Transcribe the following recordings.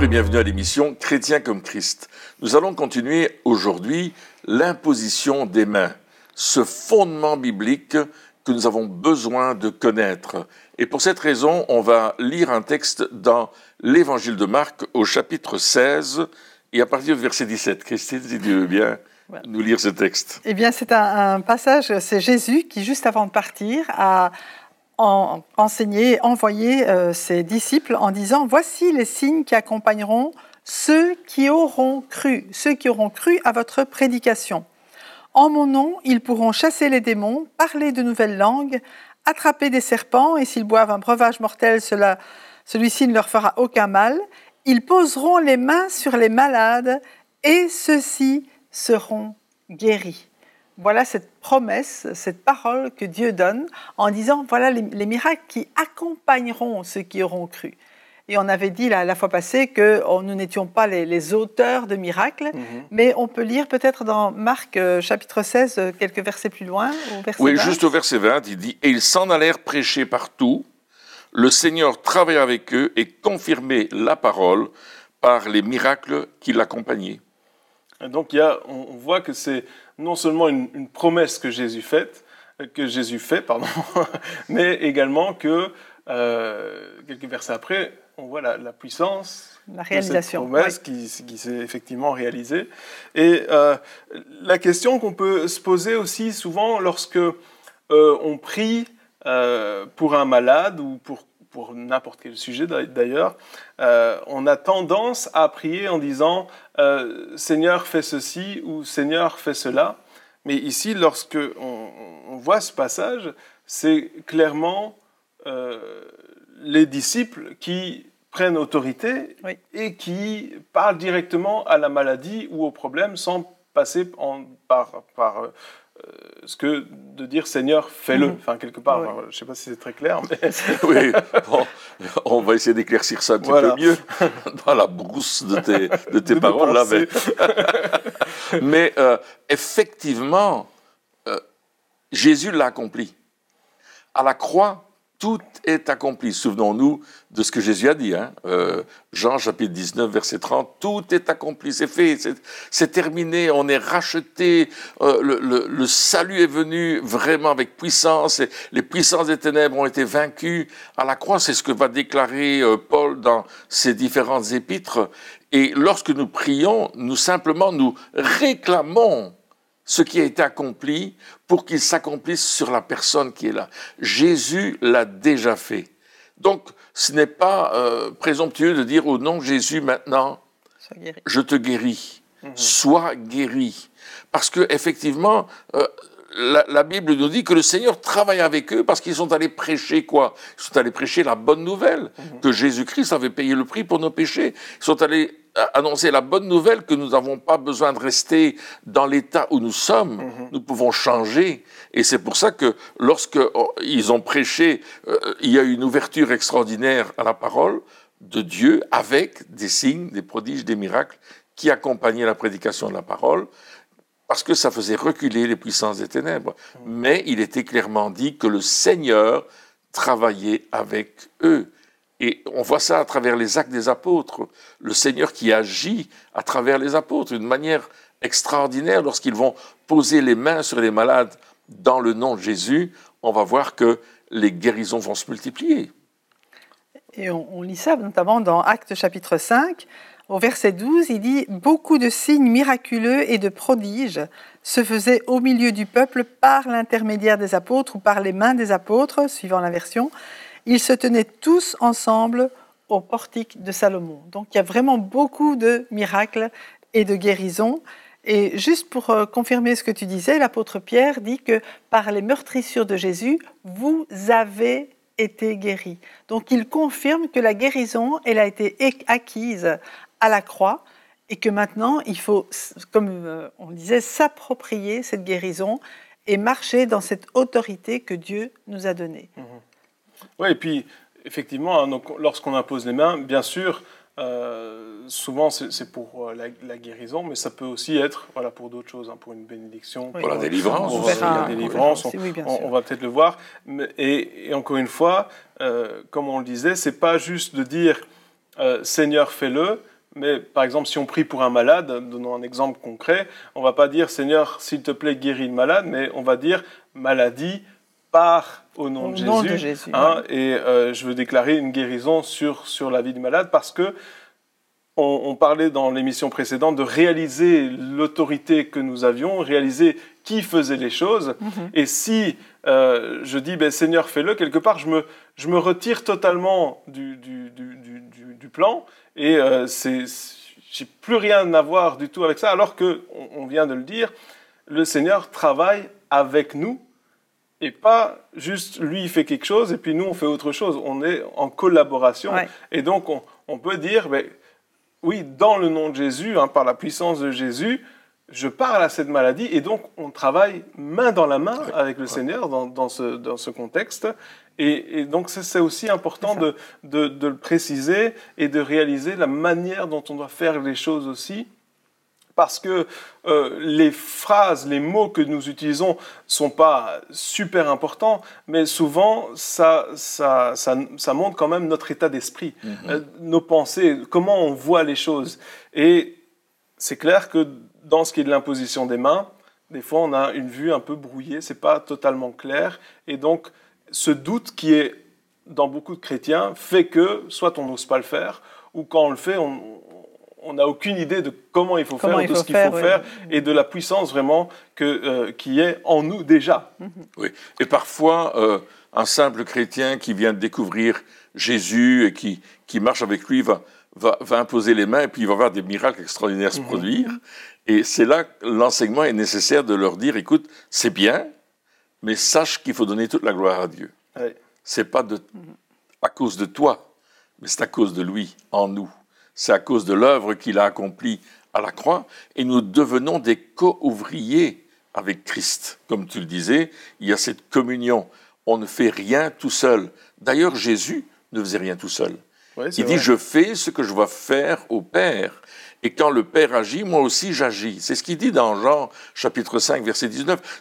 Bonjour et bienvenue à l'émission Chrétien comme Christ. Nous allons continuer aujourd'hui l'imposition des mains, ce fondement biblique que nous avons besoin de connaître. Et pour cette raison, on va lire un texte dans l'évangile de Marc au chapitre 16 et à partir du verset 17. Christine, si tu veux bien nous lire ce texte. Eh bien, c'est un, passage, c'est Jésus qui, juste avant de partir, a enseigné, envoyé euh, ses disciples en disant, voici les signes qui accompagneront ceux qui auront cru, ceux qui auront cru à votre prédication. En mon nom, ils pourront chasser les démons, parler de nouvelles langues, attraper des serpents, et s'ils boivent un breuvage mortel, celui-ci ne leur fera aucun mal. Ils poseront les mains sur les malades, et ceux-ci seront guéris. Voilà cette promesse, cette parole que Dieu donne en disant, voilà les, les miracles qui accompagneront ceux qui auront cru. Et on avait dit la, la fois passée que oh, nous n'étions pas les, auteurs de miracles, mhm. mais on peut lire peut-être dans Marc euh, chapitre 16, euh, quelques versets plus loin. oui, juste au verset 20, il dit Et ils s'en allèrent prêcher partout. Le Seigneur travaillait avec eux et confirmait la parole par les miracles qui l'accompagnaient. Donc il y a, on voit que c'est non seulement une, promesse que Jésus fait, que Jésus fait, pardon, mais également que euh, quelques versets après, on voit la, puissance la réalisation, de cette promesse qui, s'est effectivement réalisée. Et euh, la question qu'on peut se poser aussi souvent lorsque euh, on prie euh, pour un malade ou pour, pour n'importe quel sujet d'ailleurs, on a tendance à prier en disant Seigneur fais ceci ou Seigneur fais cela. Mais ici, lorsque on voit ce passage, c'est clairement les disciples qui prennent autorité et qui parlent directement à la maladie ou au problème sans passer en, par, par euh, ce que de dire Seigneur, fais-le. Mhm. Enfin, quelque part, je ne sais pas si c'est très clair. Mais... oui, on va essayer d'éclaircir ça un petit peu mieux dans la brousse de tes, de tes paroles. Là, mais, euh, effectivement, euh, Jésus l'a accompli. À la croix, tout est accompli. Souvenons-nous de ce que Jésus a dit. Hein. Euh, Jean chapitre 19, verset 30, tout est accompli, c'est fait, c'est terminé, on est racheté, euh, le, salut est venu vraiment avec puissance, les puissances des ténèbres ont été vaincues à la croix, c'est ce que va déclarer euh, Paul dans ses différentes épîtres. Et lorsque nous prions, nous simplement nous réclamons ce qui a été accompli pour qu'il s'accomplisse sur la personne qui est là. Jésus l'a déjà fait. Donc, ce n'est pas euh, présomptueux de dire au nom de Jésus maintenant, je te guéris, mhm. sois guéri. Parce que effectivement, euh, la, Bible nous dit que le Seigneur travaille avec eux parce qu'ils sont allés prêcher quoi? Ils sont allés prêcher la bonne nouvelle, mhm. que Jésus-Christ avait payé le prix pour nos péchés. Ils sont allés annoncer la bonne nouvelle que nous n'avons pas besoin de rester dans l'état où nous sommes, mhm. nous pouvons changer. Et c'est pour ça que lorsque oh, ils ont prêché, euh, il y a eu une ouverture extraordinaire à la parole de Dieu avec des signes, des prodiges, des miracles qui accompagnaient la prédication de la parole parce que ça faisait reculer les puissances des ténèbres. Mais il était clairement dit que le Seigneur travaillait avec eux. Et on voit ça à travers les actes des apôtres. Le Seigneur qui agit à travers les apôtres d'une manière extraordinaire lorsqu'ils vont poser les mains sur les malades dans le nom de Jésus, on va voir que les guérisons vont se multiplier. Et on, lit ça notamment dans Actes chapitre 5. Au verset 12, il dit Beaucoup de signes miraculeux et de prodiges se faisaient au milieu du peuple par l'intermédiaire des apôtres ou par les mains des apôtres, suivant la version. Ils se tenaient tous ensemble au portique de Salomon. Donc il y a vraiment beaucoup de miracles et de guérisons. Et juste pour euh, confirmer ce que tu disais, l'apôtre Pierre dit que par les meurtrissures de Jésus, vous avez été guéris. Donc il confirme que la guérison, elle a été acquise à la croix et que maintenant, il faut, comme euh, on disait, s'approprier cette guérison et marcher dans cette autorité que Dieu nous a donnée. Mmh. Oui, et puis effectivement, hein, lorsqu'on impose les mains, bien sûr, euh, souvent c'est pour euh, la, guérison, mais ça peut aussi être voilà, pour d'autres choses, hein, pour une bénédiction. Pour la délivrance. Pour la délivrance, on, va peut-être le voir. Et, encore une fois, euh, comme on le disait, c'est pas juste de dire Seigneur, fais-le, Mais par exemple, si on prie pour un malade, donnons un exemple concret, on va pas dire Seigneur, s'il te plaît, guéris le malade, mais on va dire maladie par au nom, de, Jésus, hein, Et euh, je veux déclarer une guérison sur, sur la vie du malade parce que on, parlait dans l'émission précédente de réaliser l'autorité que nous avions, réaliser qui faisait les choses. Mhm. Et si euh, je dis, ben, Seigneur, fais-le, quelque part, je me, je me retire totalement du, du, du, du plan et euh, c'est, j'ai plus rien à voir du tout avec ça, alors que, on, vient de le dire, le Seigneur travaille avec nous et pas juste lui il fait quelque chose et puis nous on fait autre chose. On est en collaboration. Et donc on, on peut dire, ben, oui, dans le nom de Jésus, hein, par la puissance de Jésus, je parle à cette maladie et donc on travaille main dans la main avec le Seigneur dans, dans, ce, dans, ce, contexte. Et, et donc c'est aussi important de, de, de, le préciser et de réaliser la manière dont on doit faire les choses aussi parce que euh, les phrases, les mots que nous utilisons sont pas super importants, mais souvent ça, ça, ça, montre quand même notre état d'esprit, mhm. euh, nos pensées, comment on voit les choses. Et c'est clair que dans ce qui est de l'imposition des mains, des fois on a une vue un peu brouillée, c'est pas totalement clair, et donc ce doute qui est dans beaucoup de chrétiens fait que soit on n'ose pas le faire, ou quand on le fait, on, on n'a aucune idée de comment il faut faire, de ce qu'il faut faire, et de la puissance vraiment que, euh, qui est en nous déjà. Oui, et parfois, euh, un simple chrétien qui vient de découvrir Jésus et qui, qui marche avec lui va, va, imposer les mains et puis il va voir des miracles extraordinaires se mhm. produire. Et c'est là que l'enseignement est nécessaire de leur dire, écoute, c'est bien, mais sache qu'il faut donner toute la gloire à Dieu. C'est pas de, à cause de toi, mais c'est à cause de lui, en nous c'est à cause de l'œuvre qu'il a accomplie à la croix, et nous devenons des co-ouvriers avec Christ. Comme tu le disais, il y a cette communion. On ne fait rien tout seul. D'ailleurs, Jésus ne faisait rien tout seul. il dit, je fais ce que je vois faire au Père. Et quand le Père agit, moi aussi j'agis. C'est ce qu'il dit dans Jean chapitre 5, verset 19.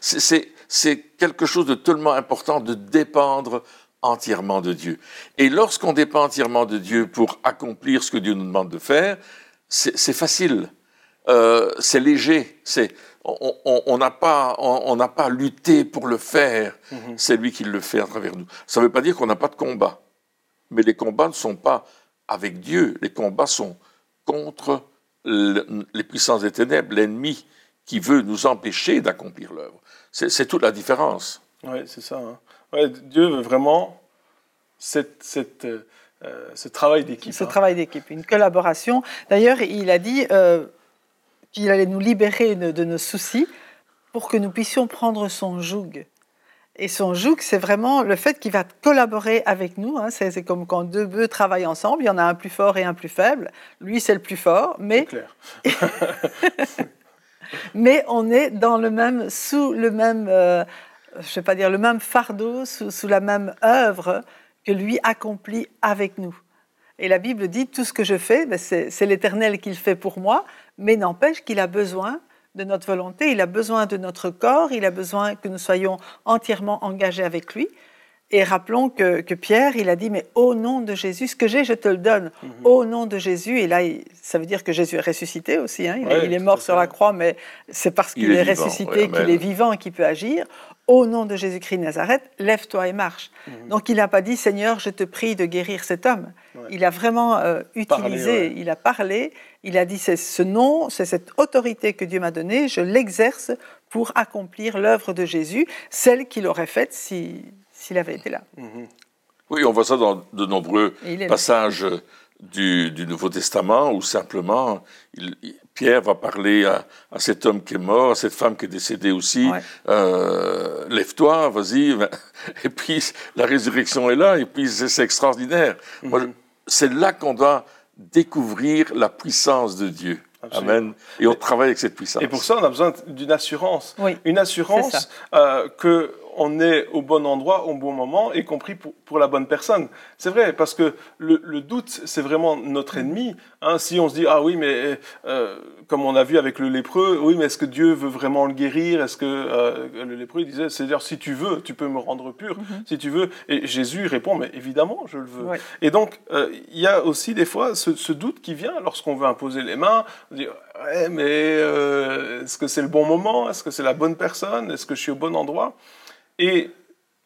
C'est quelque chose de tellement important de dépendre entièrement de Dieu. Et lorsqu'on dépend entièrement de Dieu pour accomplir ce que Dieu nous demande de faire, c'est facile, euh, c'est léger, c'est on n'a pas on n'a pas lutté pour le faire, mhm. c'est lui qui le fait à travers nous. Ça ne veut pas dire qu'on n'a pas de combat, mais les combats ne sont pas avec Dieu, les combats sont contre les puissances des ténèbres, l'ennemi qui veut nous empêcher d'accomplir l'œuvre. C'est toute la différence. Oui, c'est ça. Hein. Dieu veut vraiment cette, cette, euh, ce travail d'équipe. Ce hein. travail d'équipe, une collaboration. D'ailleurs, il a dit euh, qu'il allait nous libérer de, nos soucis pour que nous puissions prendre son joug. Et son joug, c'est vraiment le fait qu'il va collaborer avec nous. Hein. C'est comme quand deux bœufs travaillent ensemble, il y en a un plus fort et un plus faible. Lui, c'est le plus fort, mais... Clair. mais on est dans le même, sous le même, euh, je ne vais pas dire le même fardeau, sous, la même œuvre que lui accomplit avec nous. Et la Bible dit, tout ce que je fais, ben, c'est l'Éternel qui le fait pour moi, mais n'empêche qu'il a besoin de notre volonté, il a besoin de notre corps, il a besoin que nous soyons entièrement engagés avec lui. Et rappelons que, Pierre, il a dit, mais au nom de Jésus, ce que j'ai, je te le donne, mhm. au nom de Jésus. Et là, ça veut dire que Jésus est ressuscité aussi. Hein. Il, est mort sur la croix, mais c'est parce qu'il est, ressuscité qu'il est vivant et qu'il peut agir. Au nom de Jésus-Christ de Nazareth, lève-toi et marche. Mhm. Donc il n'a pas dit, Seigneur, je te prie de guérir cet homme. Il a vraiment euh, utilisé, il a parlé, il a dit, c'est ce nom, c'est cette autorité que Dieu m'a donnée, je l'exerce pour accomplir l'œuvre de Jésus, celle qu'il aurait faite si s'il avait été là. Mhm. Oui, on voit ça dans de nombreux passages du, Nouveau Testament où simplement Pierre va parler à, cet homme qui est mort, à cette femme qui est décédée aussi. Euh, lève-toi, vas-y. Et puis la résurrection est là, et puis c'est extraordinaire. Mhm. C'est là qu'on doit découvrir la puissance de Dieu. Amen. Et on travaille avec cette puissance. Et pour ça, on a besoin d'une assurance. Une assurance euh, que on est au bon endroit au bon moment, y compris pour, pour la bonne personne. C'est vrai, parce que le, le doute, c'est vraiment notre ennemi. Hein. si on se dit, ah oui, mais euh, comme on a vu avec le lépreux, oui, mais est-ce que Dieu veut vraiment le guérir? Est-ce que euh, le lépreux il disait, c'est-à-dire, si tu veux, tu peux me rendre pur, mm-hmm. si tu veux. Et Jésus répond, mais évidemment, je le veux. Et donc, euh, il y a aussi des fois ce, ce doute qui vient lorsqu'on veut imposer les mains, dire, ouais, mais est-ce que c'est le bon moment? Est-ce que c'est la bonne personne? Est-ce que je suis au bon endroit? Et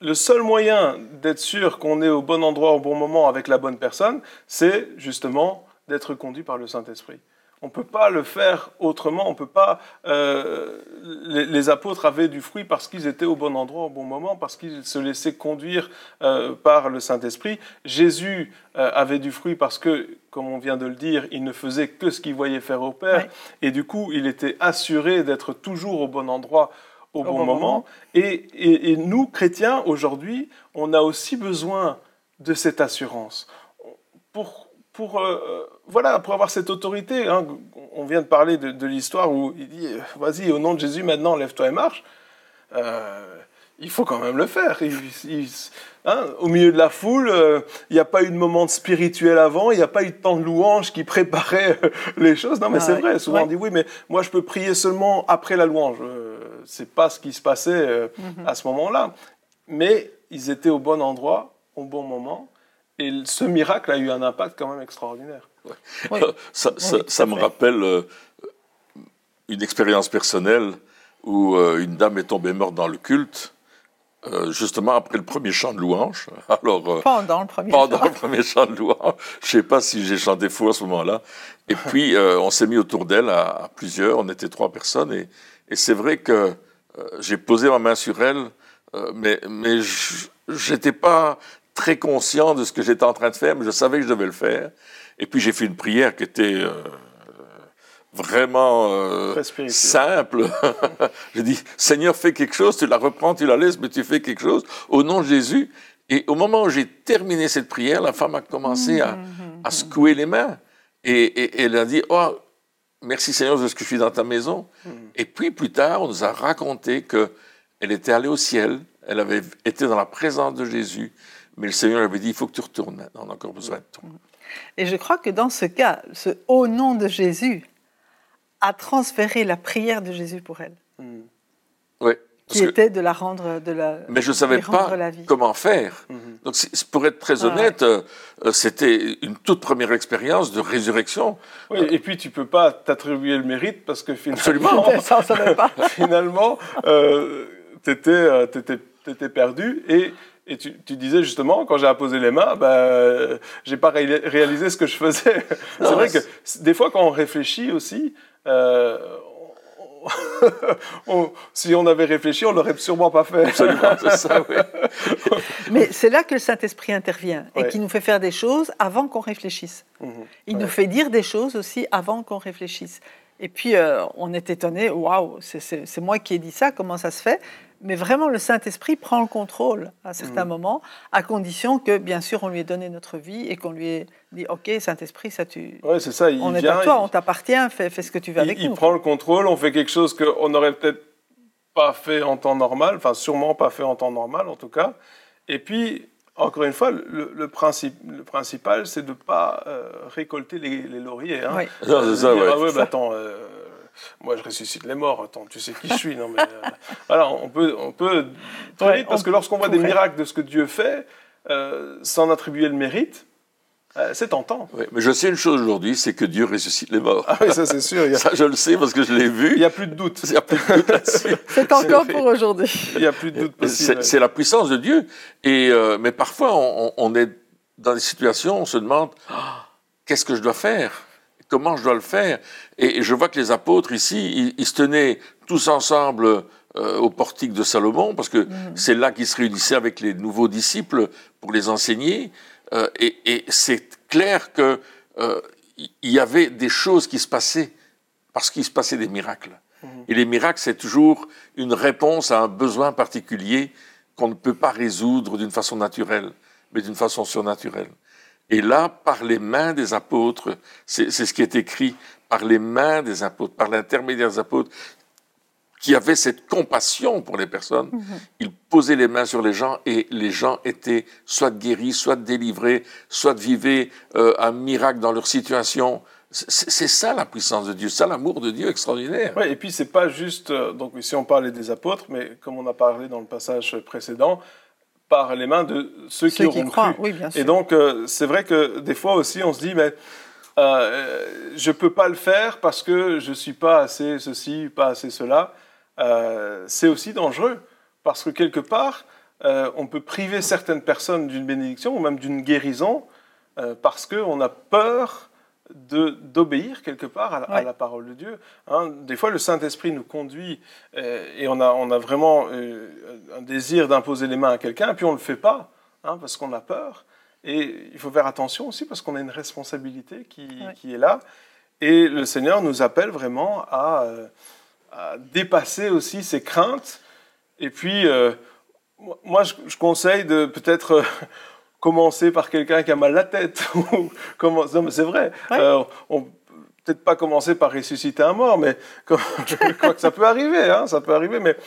le seul moyen d'être sûr qu'on est au bon endroit au bon moment avec la bonne personne, c'est justement d'être conduit par le Saint-Esprit. On ne peut pas le faire autrement. On peut pas. Euh, les, apôtres avaient du fruit parce qu'ils étaient au bon endroit au bon moment, parce qu'ils se laissaient conduire euh, par le Saint-Esprit. Jésus euh, avait du fruit parce que, comme on vient de le dire, il ne faisait que ce qu'il voyait faire au Père, et du coup, il était assuré d'être toujours au bon endroit au, bon, moment. Et, et nous, chrétiens, aujourd'hui, on a aussi besoin de cette assurance. Pour pour, euh, voilà, pour avoir cette autorité. Hein. On vient de parler de, l'histoire où il dit Vas-y, au nom de Jésus, maintenant, lève-toi et marche. Euh, il faut quand même le faire. Hein, au milieu de la foule, euh, il n'y a pas eu de moment spirituel avant, il n'y a pas eu de temps de louange qui préparait les choses. Non, mais ah c'est vrai. Souvent, on dit Oui, mais moi, je peux prier seulement après la louange. Ce n'est pas ce qui se passait mhm. à ce moment-là. Mais ils étaient au bon endroit, au bon moment et ce miracle a eu un impact quand même extraordinaire. Ça, me rappelle euh, une expérience personnelle où euh, une dame est tombée morte dans le culte, euh, justement après le premier chant de louange. Alors, pendant le premier pendant chant. le premier chant de louange. Je ne sais pas si j'ai chanté fou à ce moment-là. Et puis, on s'est mis autour d'elle à, plusieurs. On était trois personnes. Et, et c'est vrai que j'ai posé ma main sur elle, mais, mais j'étais pas très conscient de ce que j'étais en train de faire, mais je savais que je devais le faire. Et puis j'ai fait une prière qui était euh, vraiment euh, simple. j'ai dit, Seigneur, fais quelque chose, tu la reprends, tu la laisses, mais tu fais quelque chose au nom de Jésus. Et au moment où j'ai terminé cette prière, la femme a commencé à, à secouer les mains. Et, elle a dit, oh, merci Seigneur de ce que je suis dans ta maison. Et puis plus tard, on nous a raconté qu'elle était allée au ciel, elle avait été dans la présence de Jésus, mais le Seigneur avait dit, il faut que tu retournes, on a encore besoin de toi. Et je crois que dans ce cas, ce au nom de Jésus a transféré la prière de Jésus pour elle. Hmm. Oui. Qui était de la rendre, de la. Mais je ne savais pas comment faire. Hmm. Donc, pour être très honnête, euh, c'était une toute première expérience de résurrection. Oui, et puis tu peux pas t'attribuer le mérite parce que finalement, Absolument. ça, pas. finalement, euh, tu étais, euh, étais, perdu et et tu, disais justement, quand j'ai apposé les mains, ben, j'ai pas réalisé ce que je faisais. c'est vrai que des fois, quand on réfléchit aussi, euh, si on avait réfléchi, on l'aurait sûrement pas fait. Absolument, c'est ça, oui. Mais c'est là que le Saint-Esprit intervient et qui nous fait faire des choses avant qu'on réfléchisse. Mhm. Il nous fait dire des choses aussi avant qu'on réfléchisse. Et puis, euh, on est étonné, waouh, c'est moi qui ai dit ça, comment ça se fait? Mais vraiment, le Saint-Esprit prend le contrôle à certains mm. moments, à condition que, bien sûr, on lui ait donné notre vie et qu'on lui ait dit Ok, Saint-Esprit, ça tu. Ouais, c'est ça. Il on est à toi, on t'appartient, fais, fais, ce que tu veux avec nous. Il prend le contrôle, on fait quelque chose qu'on n'aurait peut-être pas fait en temps normal, enfin, sûrement pas fait en temps normal, en tout cas. Et puis, encore une fois, le, principe, le principal, c'est de ne pas euh, récolter les, lauriers. Hein. Oui. c'est ça, Ah ouais, bah attends. Euh, moi je ressuscite les morts, attends, tu sais qui je suis. Non, mais, euh, on peut, on peut parce que lorsqu'on voit des miracles de ce que Dieu fait, euh, sans attribuer le mérite, euh, c'est tentant. Oui, mais je sais une chose aujourd'hui, c'est que Dieu ressuscite les morts. Ah oui, ça c'est sûr. Ça je le sais parce que je l'ai vu. Il n'y a plus de doute. Il n'y a plus de doute là-dessus. c'est encore pour aujourd'hui. Il n'y a plus de doute possible. C'est la puissance de Dieu. Et, mais parfois, on, est dans des situations, on se demande, ah, qu'est-ce que je dois faire? Comment je dois le faire Et je vois que les apôtres ici, ils, se tenaient tous ensemble euh, au portique de Salomon, parce que mm. c'est là qu'ils se réunissaient avec les nouveaux disciples pour les enseigner. Euh, et, c'est clair qu'il euh, y avait des choses qui se passaient parce qu'il se passait des miracles. Mm. Et les miracles, c'est toujours une réponse à un besoin particulier qu'on ne peut pas résoudre d'une façon naturelle, mais d'une façon surnaturelle. Et là, par les mains des apôtres, c'est ce qui est écrit, par les mains des apôtres, par l'intermédiaire des apôtres, qui avait cette compassion pour les personnes. Mhm. Il posait les mains sur les gens et les gens étaient soit guéris, soit délivrés, soit vivaient euh, un miracle dans leur situation. C'est ça la puissance de Dieu, ça l'amour de Dieu extraordinaire. Ouais, et puis c'est pas juste, euh, donc ici on parlait des apôtres, mais comme on a parlé dans le passage précédent, par les mains de ceux, qui auront croient. Oui, bien sûr. Et donc euh, c'est vrai que des fois aussi on se dit, mais euh, je peux pas le faire parce que je suis pas assez ceci, pas assez cela. Euh, c'est aussi dangereux, parce que quelque part, on peut priver certaines personnes d'une bénédiction ou même d'une guérison parce qu'on a peur d'obéir quelque part à la, parole de Dieu. Hein. des fois, le Saint-Esprit nous conduit et on a, on a vraiment un désir d'imposer les mains à quelqu'un, et puis on ne le fait pas hein, parce qu'on a peur. Et il faut faire attention aussi parce qu'on a une responsabilité qui, qui, est là. Et le Seigneur nous appelle vraiment à à dépasser aussi ses craintes. Et puis, euh, moi, je, conseille de peut-être euh, commencer par quelqu'un qui a mal la tête. c'est vrai. Euh, on peut-être pas commencer par ressusciter un mort, mais je crois que ça peut arriver, hein, ça peut arriver, mais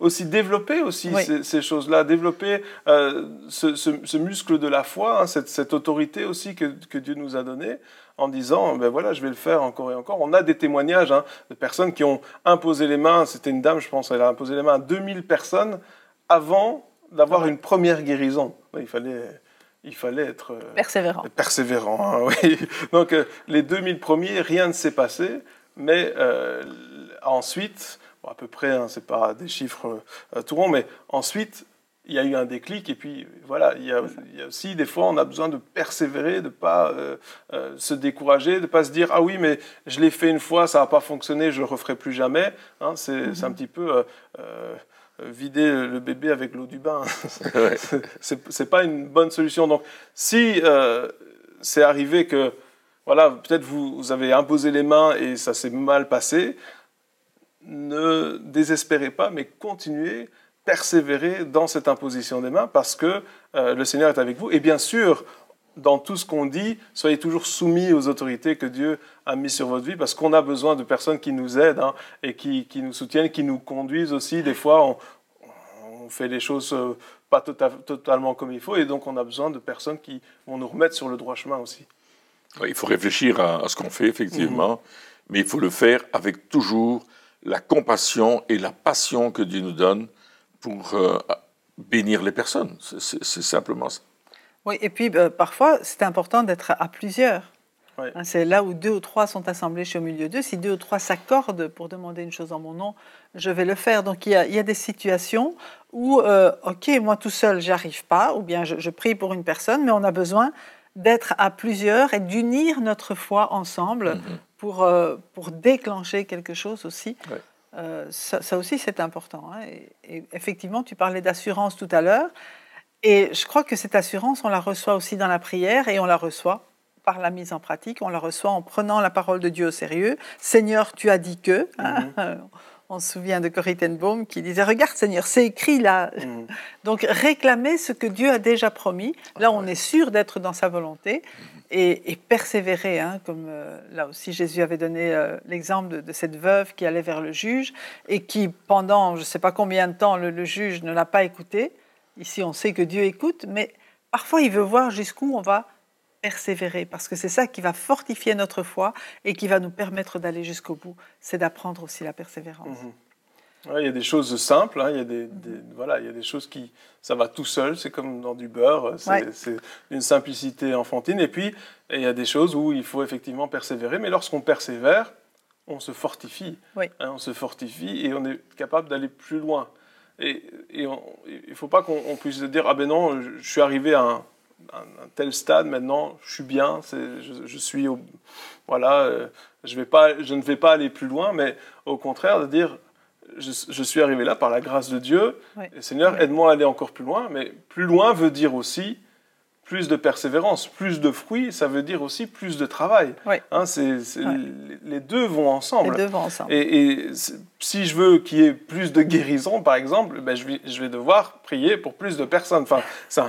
aussi développer aussi ces, choses-là, développer ce, muscle de la foi, hein, cette, cette, autorité aussi que, que Dieu nous a donnée en disant, ben voilà, je vais le faire encore et encore. On a des témoignages hein, de personnes qui ont imposé les mains, c'était une dame, je pense, elle a imposé les mains à 2000 personnes avant d'avoir une première guérison. Il fallait, il fallait être euh, persévérant. Persévérant, hein, oui. Donc euh, les 2000 premiers, rien ne s'est passé, mais euh, ensuite, à peu près, hein, c'est pas des chiffres tout ronds, mais ensuite, il y a eu un déclic et puis voilà, il y, a, aussi des fois on a besoin de persévérer, de ne pas euh, se décourager, de ne pas se dire ah oui mais je l'ai fait une fois, ça n'a pas fonctionné, je le referai plus jamais. Hein, c'est un petit peu vider le bébé avec l'eau du bain. c'est pas une bonne solution. Donc si c'est arrivé que voilà, peut-être vous, vous avez imposé les mains et ça s'est mal passé, ne désespérez pas, mais continuez persévérer dans cette imposition des mains parce que euh, le Seigneur est avec vous. Et bien sûr, dans tout ce qu'on dit, soyez toujours soumis aux autorités que Dieu a mises sur votre vie parce qu'on a besoin de personnes qui nous aident hein, et qui, qui, nous soutiennent, qui nous conduisent aussi. Des fois, on, on fait les choses euh, pas tota-, totalement comme il faut et donc on a besoin de personnes qui vont nous remettre sur le droit chemin aussi. il faut réfléchir à, ce qu'on fait, effectivement, mhm. mais il faut le faire avec toujours la compassion et la passion que Dieu nous donne pour euh, bénir les personnes. C'est simplement ça. Oui, et puis euh, parfois, c'est important d'être à plusieurs. Hein, c'est là où deux ou trois sont assemblés, je suis au milieu d'eux. Si deux ou trois s'accordent pour demander une chose en mon nom, je vais le faire. Donc il y a, il y a des situations où, euh, ok, moi tout seul, j'arrive pas, ou bien je, prie pour une personne, mais on a besoin d'être à plusieurs et d'unir notre foi ensemble mm-hmm. pour, pour déclencher quelque chose aussi. Euh, ça, aussi, c'est important. Hein. Et, effectivement, tu parlais d'assurance tout à l'heure. Et je crois que cette assurance, on la reçoit aussi dans la prière et on la reçoit par la mise en pratique. On la reçoit en prenant la parole de Dieu au sérieux. Seigneur, tu as dit que. Hein. Mm-hmm. On se souvient de Corrie Ten qui disait Regarde, Seigneur, c'est écrit là. Mm-hmm. Donc réclamer ce que Dieu a déjà promis. Là, on est sûr d'être dans sa volonté et, persévérer, hein, comme euh, là aussi Jésus avait donné euh, l'exemple de, cette veuve qui allait vers le juge et qui, pendant je ne sais pas combien de temps, le, juge ne l'a pas écouté. Ici, on sait que Dieu écoute, mais parfois il veut voir jusqu'où on va persévérer, parce que c'est ça qui va fortifier notre foi et qui va nous permettre d'aller jusqu'au bout, c'est d'apprendre aussi la persévérance. Mhm il y a des choses simples, hein, il, y a des, voilà, il y a des choses qui, ça va tout seul, c'est comme dans du beurre, c'est une simplicité enfantine. Et puis, il y a des choses où il faut effectivement persévérer, mais lorsqu'on persévère, on se fortifie. Hein, on se fortifie et on est capable d'aller plus loin. Et, et il ne faut pas qu'on puisse dire, ah ben non, je, suis arrivé à un, tel stade, maintenant je suis bien, je, je, suis au, voilà, euh, je, vais pas, je ne vais pas aller plus loin, mais au contraire de dire, je, suis arrivé là par la grâce de Dieu. Et Seigneur, aide-moi à aller encore plus loin. Mais plus loin veut dire aussi plus de persévérance, plus de fruits, ça veut dire aussi plus de travail. Hein, les deux vont ensemble. Les deux vont ensemble. Et, si je veux qu'il y ait plus de guérison, par exemple, ben je, vais, je vais devoir prier pour plus de personnes. Enfin, ça,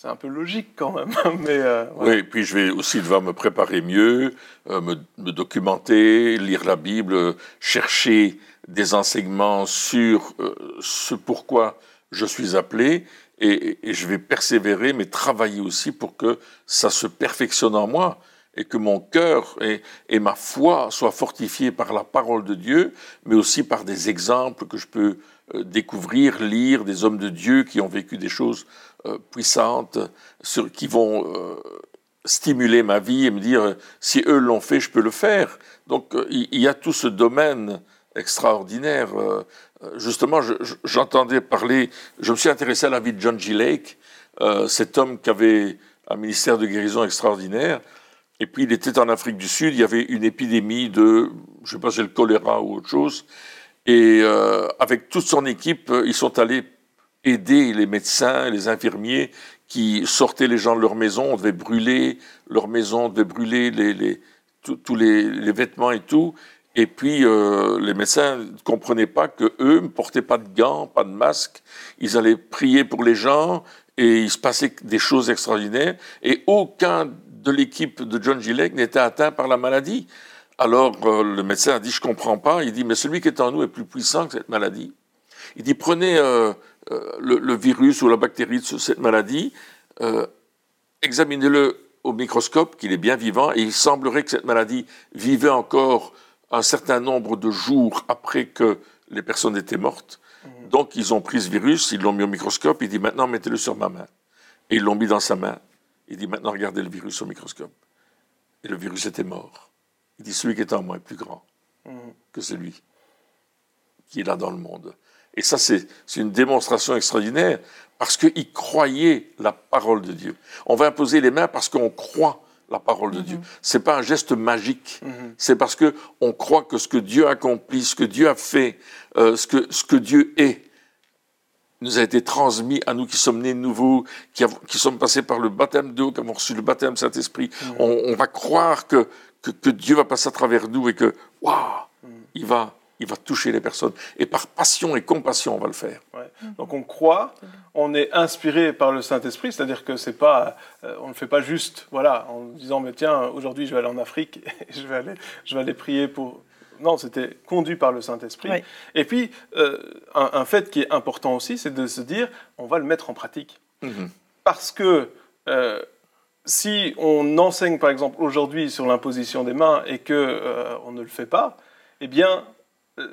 c'est un peu logique quand même. Mais, euh, Oui, puis je vais aussi devoir me préparer mieux, euh, me, documenter, lire la Bible, chercher des enseignements sur euh, ce pourquoi je suis appelé. Et, je vais persévérer, mais travailler aussi pour que ça se perfectionne en moi et que mon cœur et, et ma foi soient fortifiés par la parole de Dieu, mais aussi par des exemples que je peux découvrir, lire, des hommes de Dieu qui ont vécu des choses euh, puissantes sur, qui vont euh, stimuler ma vie et me dire si eux l'ont fait, je peux le faire. Donc euh, il y a tout ce domaine extraordinaire. Justement, j'entendais parler, je me suis intéressé à la vie de John G. Lake, cet homme qui avait un ministère de guérison extraordinaire. Et puis il était en Afrique du Sud, il y avait une épidémie de, je ne sais pas c'est le choléra ou autre chose. Et avec toute son équipe, ils sont allés aider les médecins, les infirmiers qui sortaient les gens de leur maison. On devait brûler leur maison, on devait brûler tous les, vêtements et tout. Et puis, euh, les médecins ne comprenaient pas que eux ne portaient pas de gants, pas de masques. Ils allaient prier pour les gens et il se passait des choses extraordinaires. Et aucun de l'équipe de John Gillette n'était atteint par la maladie. Alors, euh, le médecin a dit, je comprends pas. Il dit, mais celui qui est en nous est plus puissant que cette maladie. Il dit, prenez euh, euh, le, virus ou la bactérie de cette maladie, euh, examinez-le au microscope, qu'il est bien vivant, et il semblerait que cette maladie vivait encore un certain nombre de jours après que les personnes étaient mortes. Mhm. Donc ils ont pris ce virus, ils l'ont mis au microscope, il dit maintenant mettez-le sur ma main. Et ils l'ont mis dans sa main. Il dit maintenant regardez le virus au microscope. Et le virus était mort. Il dit celui qui est en moi est plus grand mhm. que celui qui est là dans le monde. Et ça, c'est une démonstration extraordinaire parce qu'ils croyaient la parole de Dieu. On va imposer les mains parce qu'on croit la parole de Dieu. Mhm. C'est pas un geste magique. Mhm. C'est parce que on croit que ce que Dieu a accompli, ce que Dieu a fait, euh, ce, que, ce que Dieu est, nous a été transmis à nous qui sommes nés nouveaux, qui, qui sommes passés par le baptême d'eau, qui avons reçu le baptême Saint-Esprit. Mhm. On, va croire que, que, que, Dieu va passer à travers nous et que, waouh, il va il va toucher les personnes. Et par passion et compassion, on va le faire. Donc on croit, on est inspiré par le Saint-Esprit, c'est-à-dire que c'est pas, euh, on ne fait pas juste, voilà, en disant mais tiens, aujourd'hui je vais aller en Afrique, et je vais aller, je vais aller prier pour. Non, c'était conduit par le Saint-Esprit. Et puis euh, un, fait qui est important aussi, c'est de se dire, on va le mettre en pratique, mhm. parce que euh, si on enseigne par exemple aujourd'hui sur l'imposition des mains et que on ne le fait pas, eh bien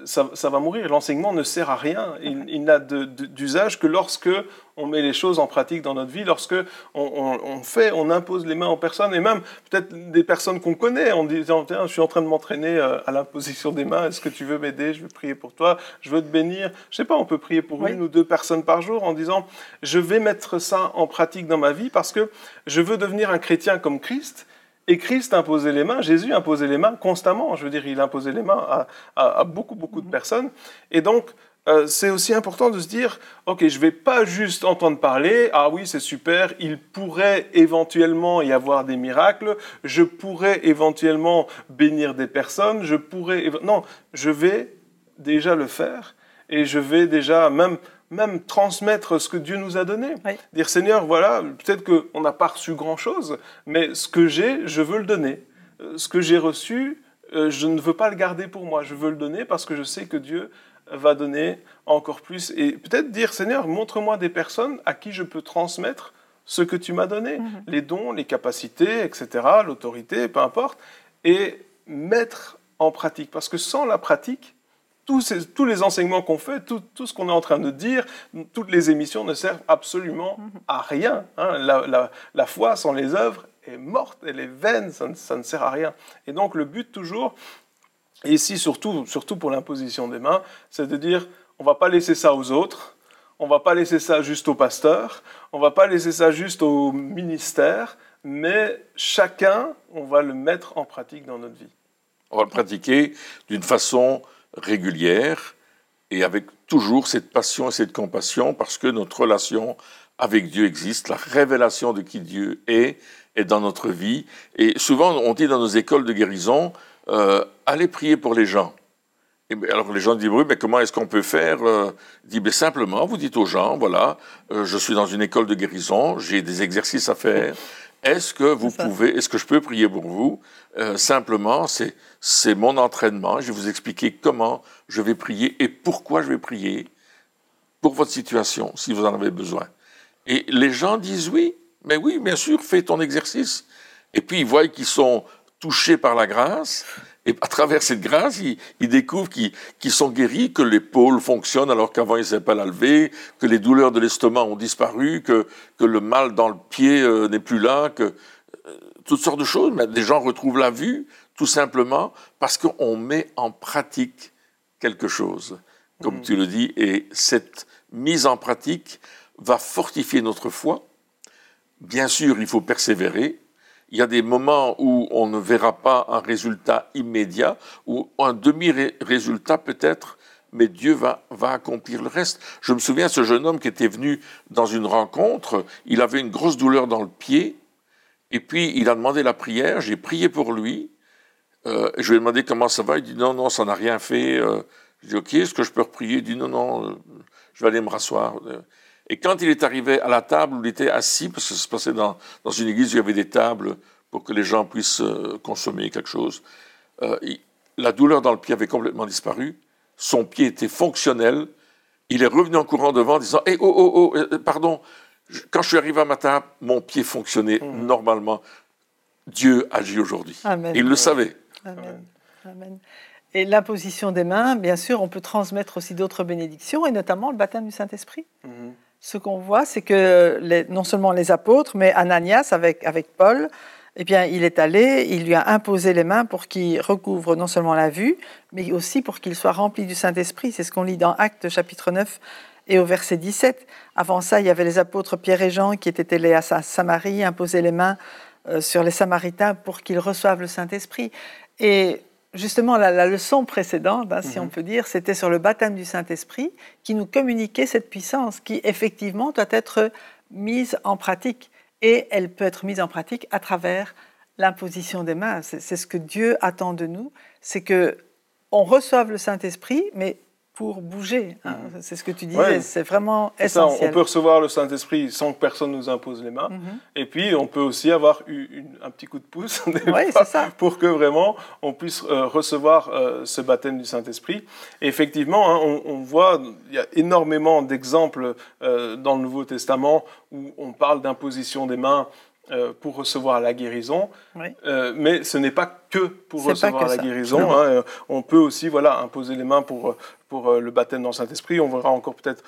ça, va mourir. L'enseignement ne sert à rien. Il, n'a d'usage que lorsque on met les choses en pratique dans notre vie, lorsque on, fait, on impose les mains aux personnes, et même peut-être des personnes qu'on connaît, en disant je suis en train de m'entraîner euh, à l'imposition des mains. Est-ce que tu veux m'aider? Je veux prier pour toi. Je veux te bénir. Je sais pas. On peut prier pour une ou deux personnes par jour en disant je vais mettre ça en pratique dans ma vie parce que je veux devenir un chrétien comme Christ et Christ imposait les mains, Jésus imposait les mains constamment. Je veux dire, il imposait les mains à, beaucoup, beaucoup de personnes. Et donc, euh, c'est aussi important de se dire, ok, je vais pas juste entendre parler, ah oui, c'est super, il pourrait éventuellement y avoir des miracles, je pourrais éventuellement bénir des personnes, je pourrais... Non, je vais déjà le faire. Et je vais déjà même même transmettre ce que Dieu nous a donné. Dire Seigneur, voilà, peut-être qu'on n'a pas reçu grand-chose, mais ce que j'ai, je veux le donner. Euh, ce que j'ai reçu, euh, je ne veux pas le garder pour moi, je veux le donner parce que je sais que Dieu va donner encore plus. Et peut-être dire Seigneur, montre-moi des personnes à qui je peux transmettre ce que tu m'as donné, mhm. les dons, les capacités, etc., l'autorité, peu importe, et mettre en pratique. Parce que sans la pratique, tous, les enseignements qu'on fait, tout, ce qu'on est en train de dire, toutes les émissions ne servent absolument à rien. Hein. La, foi sans les œuvres est morte, elle est vaine, ça ne, sert à rien. Et donc le but toujours, et ici surtout, surtout pour l'imposition des mains, c'est de dire on ne va pas laisser ça aux autres, on ne va pas laisser ça juste au pasteur, on ne va pas laisser ça juste au ministère, mais chacun, on va le mettre en pratique dans notre vie. On va le pratiquer d'une façon régulière et avec toujours cette passion et cette compassion parce que notre relation avec Dieu existe, la révélation de qui Dieu est est dans notre vie. Et souvent, on dit dans nos écoles de guérison, euh, allez prier pour les gens. Ben, alors les gens disent mais comment est-ce qu'on peut faire euh, dit ben, simplement, vous dites aux gens, voilà, euh, je suis dans une école de guérison, j'ai des exercices à faire. Est-ce que vous pouvez, est-ce que je peux prier pour vous? Euh, Simplement, c'est c'est mon entraînement. Je vais vous expliquer comment je vais prier et pourquoi je vais prier pour votre situation, si vous en avez besoin. Et les gens disent oui, mais oui, bien sûr, fais ton exercice. Et puis ils voient qu'ils sont touchés par la grâce et à travers cette grâce, ils, découvrent qu'ils sont guéris, que l'épaule fonctionne alors qu'avant ils ne savaient pas la lever, que les douleurs de l'estomac ont disparu, que, que le mal dans le pied euh, n'est plus là, que euh, toutes sortes de choses. Mais des gens retrouvent la vue, tout simplement parce qu'on met en pratique quelque chose, comme mmh. tu le dis, et cette mise en pratique va fortifier notre foi. Bien sûr, il faut persévérer, il y a des moments où on ne verra pas un résultat immédiat, ou un demi-résultat peut-être, mais Dieu va, accomplir le reste. Je me souviens ce jeune homme qui était venu dans une rencontre, il avait une grosse douleur dans le pied, et puis il a demandé la prière, j'ai prié pour lui, euh, je lui ai demandé comment ça va, il dit non, non, ça n'a rien fait. Euh, je dis ok, est-ce que je peux reprier? Il dit non, non, euh, je vais aller me rasseoir. Et quand il est arrivé à la table où il était assis, parce que ça se passait dans, dans une église où il y avait des tables pour que les gens puissent euh, consommer quelque chose, euh, la douleur dans le pied avait complètement disparu. Son pied était fonctionnel. Il est revenu en courant devant en disant hey, oh, oh, oh, euh, pardon, quand je suis arrivé à ma table, mon pied fonctionnait mmh. normalement. Dieu agit aujourd'hui. Il le savait. Amen. Amen. Et l'imposition des mains, bien sûr, on peut transmettre aussi d'autres bénédictions, et notamment le baptême du Saint-Esprit. Mmh ce qu'on voit, c'est que non seulement les apôtres, mais Ananias avec, avec Paul, eh bien, il est allé, il lui a imposé les mains pour qu'il recouvre non seulement la vue, mais aussi pour qu'il soit rempli du Saint-Esprit. C'est ce qu'on lit dans Actes chapitre 9 et au verset 17. Avant ça, il y avait les apôtres Pierre et Jean qui étaient allés à Samarie, imposer les mains euh, sur les Samaritains pour qu'ils reçoivent le Saint-Esprit. Et justement, la, leçon précédente, hein, si on mhm. peut dire, c'était sur le baptême du Saint-Esprit qui nous communiquait cette puissance qui, effectivement, doit être mise en pratique. Et elle peut être mise en pratique à travers l'imposition des mains. C'est ce que Dieu attend de nous, c'est que on reçoive le Saint-Esprit, mais pour bouger. Hein. Mhm. C'est ce que tu disais, c'est vraiment essentiel. on peut recevoir le Saint-Esprit sans que personne nous impose les mains. Mhm. Et puis, on peut aussi avoir eu un petit coup de pouce pour que vraiment on puisse euh, recevoir euh, ce baptême du Saint-Esprit. Et effectivement, hein, on, on, voit, il y a énormément d'exemples euh, dans le Nouveau Testament où on parle d'imposition des mains euh, pour recevoir la guérison, euh, mais ce n'est pas que pour recevoir la guérison. Hein. Euh, on peut aussi voilà, imposer les mains pour, pour le baptême dans le Saint-Esprit. On verra encore peut-être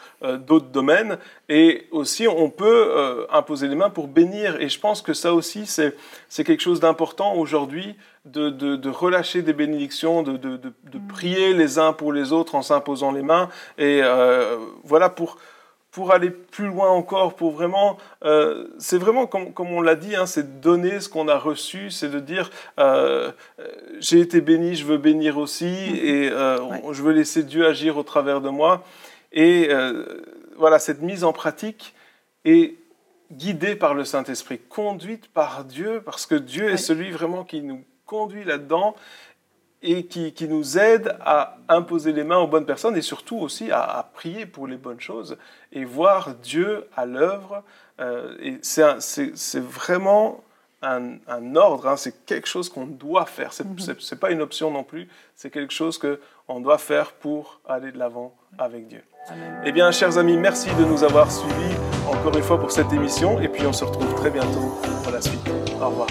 d'autres domaines. Et aussi, on peut imposer les mains pour bénir. Et je pense que ça aussi, c'est quelque chose d'important aujourd'hui, de, de, de, relâcher des bénédictions, de, de mm. prier les uns pour les autres en s'imposant les mains. Et voilà, pour pour aller plus loin encore, pour vraiment, euh, c'est vraiment comme, comme on l'a dit, hein, c'est donner ce qu'on a reçu, c'est de dire euh, euh, j'ai été béni, je veux bénir aussi, mm-hmm. et je veux laisser Dieu agir au travers de moi. Et voilà, cette mise en pratique est guidée par le Saint-Esprit, conduite par Dieu, parce que Dieu est celui vraiment qui nous conduit là-dedans et qui, qui, nous aide à imposer les mains aux bonnes personnes et surtout aussi à, prier pour les bonnes choses et voir Dieu à l'œuvre. Euh, et c'est vraiment un, un ordre, hein, c'est quelque chose qu'on doit faire. Ce n'est mhm. pas une option non plus, c'est quelque chose qu'on doit faire pour aller de l'avant avec Dieu. Eh bien, chers amis, merci de nous avoir suivis encore une fois pour cette émission et puis on se retrouve très bientôt pour la suite. Au revoir.